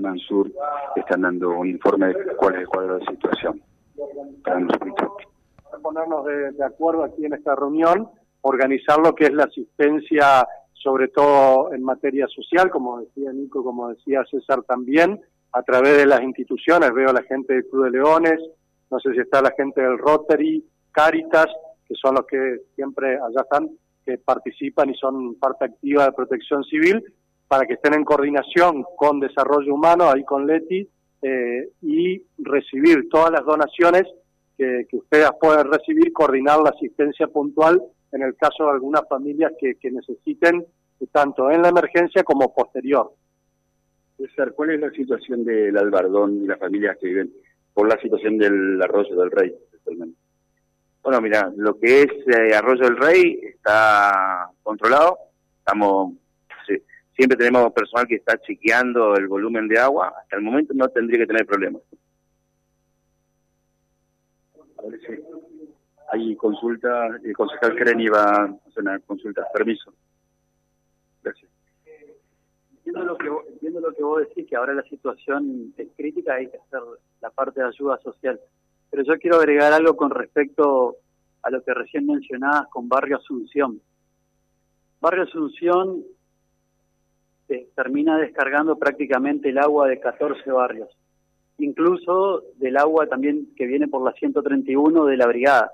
Mansur están dando un informe de cuál es el cuadro de situación. Para ponernos de, acuerdo aquí en esta reunión, organizar lo que es la asistencia, sobre todo en materia social, como decía Nico, como decía César también, a través de las instituciones. Veo a la gente del Club de Leones, no sé si está la gente del Rotary, Caritas, que son los que siempre allá están, que participan y son parte activa de protección civil, para que estén en coordinación con desarrollo humano, ahí con Leti, eh, y recibir todas las donaciones que, ustedes pueden recibir, coordinar la asistencia puntual en el caso de algunas familias que, necesiten, tanto en la emergencia como posterior. César, ¿cuál es la situación del Albardón y las familias que viven por la situación del Arroyo del Rey? Bueno, mira, lo que es eh, Arroyo del Rey está controlado. Estamos siempre tenemos personal que está chequeando el volumen de agua. Hasta el momento no tendría que tener problemas. A ver si hay consulta. El concejal Keren iba a hacer una consulta. Permiso. Gracias. Entiendo lo, que, entiendo lo que vos decís, que ahora la situación es crítica, hay que hacer la parte de ayuda social. Pero yo quiero agregar algo con respecto a lo que recién mencionabas con Barrio Asunción. Barrio Asunción eh, termina descargando prácticamente el agua de 14 barrios, incluso del agua también que viene por la 131 de la brigada.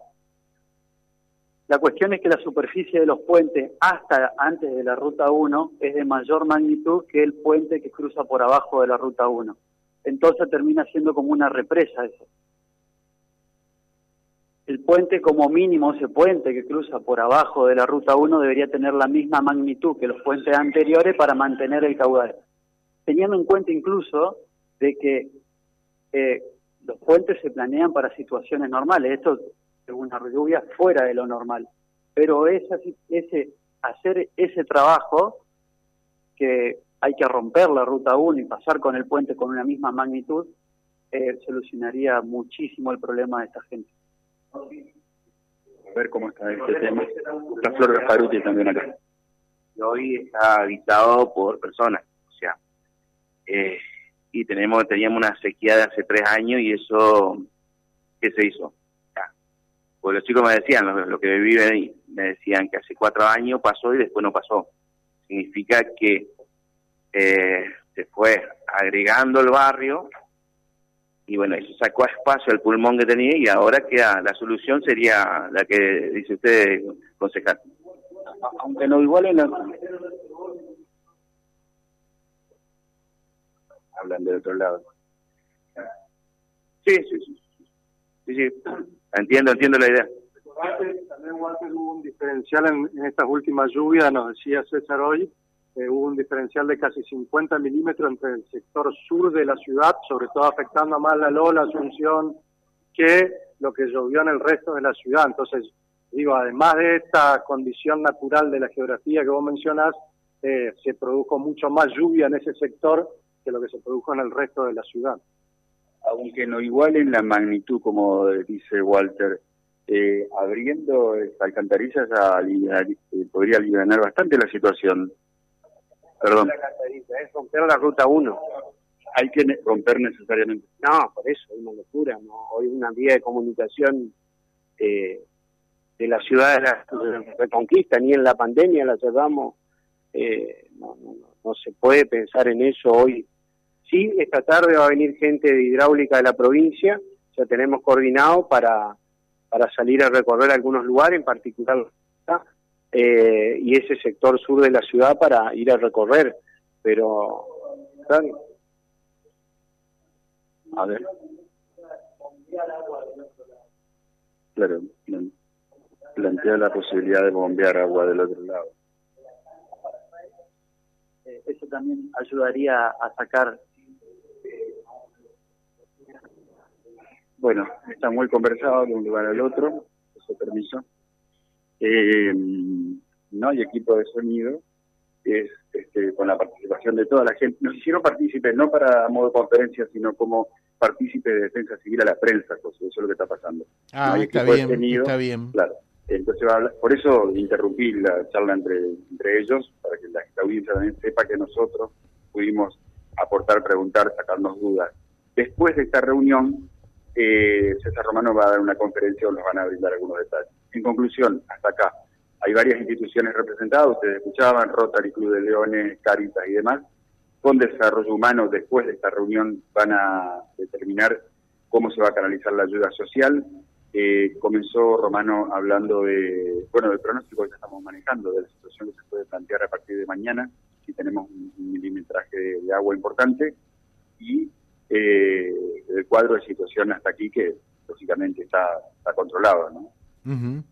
La cuestión es que la superficie de los puentes hasta antes de la ruta 1 es de mayor magnitud que el puente que cruza por abajo de la ruta 1. Entonces termina siendo como una represa eso el puente como mínimo, ese puente que cruza por abajo de la ruta 1 debería tener la misma magnitud que los puentes anteriores para mantener el caudal. Teniendo en cuenta incluso de que eh, los puentes se planean para situaciones normales, esto es una lluvia fuera de lo normal, pero esa, ese, hacer ese trabajo que hay que romper la ruta 1 y pasar con el puente con una misma magnitud, eh, solucionaría muchísimo el problema de esta gente. Ver cómo está este tema. La Flor Gasparuti también acá. Y hoy está habitado por personas, o sea, eh, y tenemos teníamos una sequía de hace tres años y eso, ¿qué se hizo? Pues los chicos me decían, lo, que viven ahí, me decían que hace cuatro años pasó y después no pasó. Significa que eh, se fue agregando el barrio y bueno, eso sacó espacio al pulmón que tenía y ahora queda, la solución sería la que dice usted, concejal. Aunque no igualen Hablan del otro lado. Sí, sí, sí. Sí, sí. Entiendo, entiendo la idea. También hubo un diferencial en, en estas últimas lluvias, nos decía César hoy, eh, hubo un diferencial de casi 50 milímetros entre el sector sur de la ciudad, sobre todo afectando más la Lola, Asunción, que lo que llovió en el resto de la ciudad. Entonces, digo, además de esta condición natural de la geografía que vos mencionás, eh, se produjo mucho más lluvia en ese sector que lo que se produjo en el resto de la ciudad. Aunque no igualen la magnitud, como dice Walter, eh, abriendo esta alcantarilla ya podría aliviar bastante la situación. Perdón. Es romper la ruta 1. Hay que romper necesariamente. No, por eso, es una locura. ¿no? Hoy una vía de comunicación eh, de la ciudad de la Reconquista, ni en la pandemia la llevamos. Eh, no, no, no se puede pensar en eso hoy. Sí, esta tarde va a venir gente de hidráulica de la provincia, ya tenemos coordinado para, para salir a recorrer algunos lugares, en particular eh, y ese sector sur de la ciudad para ir a recorrer. Pero, A ver. Claro, plantea la posibilidad de bombear agua del otro lado. Eh, eso también ayudaría a sacar. Bueno, está muy conversado de un lugar al otro, ese permiso. Eh, no hay equipo de sonido, es este, con la participación de toda la gente. Nos hicieron partícipes, no para modo conferencia, sino como partícipe de defensa civil a la prensa, eso es lo que está pasando. Ah, está, bien, está bien. Claro. Entonces, por eso interrumpí la charla entre, entre ellos, para que la, audiencia también sepa que nosotros pudimos aportar, preguntar, sacarnos dudas. Después de esta reunión, eh, César Romano va a dar una conferencia donde nos van a brindar algunos detalles. En conclusión, hasta acá, hay varias instituciones representadas, ustedes escuchaban, Rotary Club de Leones, Caritas y demás. Con Desarrollo Humano, después de esta reunión, van a determinar cómo se va a canalizar la ayuda social. Eh, comenzó Romano hablando de, bueno, del pronóstico que estamos manejando, de la situación que se puede plantear a partir de mañana, si tenemos un, milimetraje de, agua importante, y eh, el cuadro de situación hasta aquí que lógicamente está, está controlado, ¿no? Mm-hmm.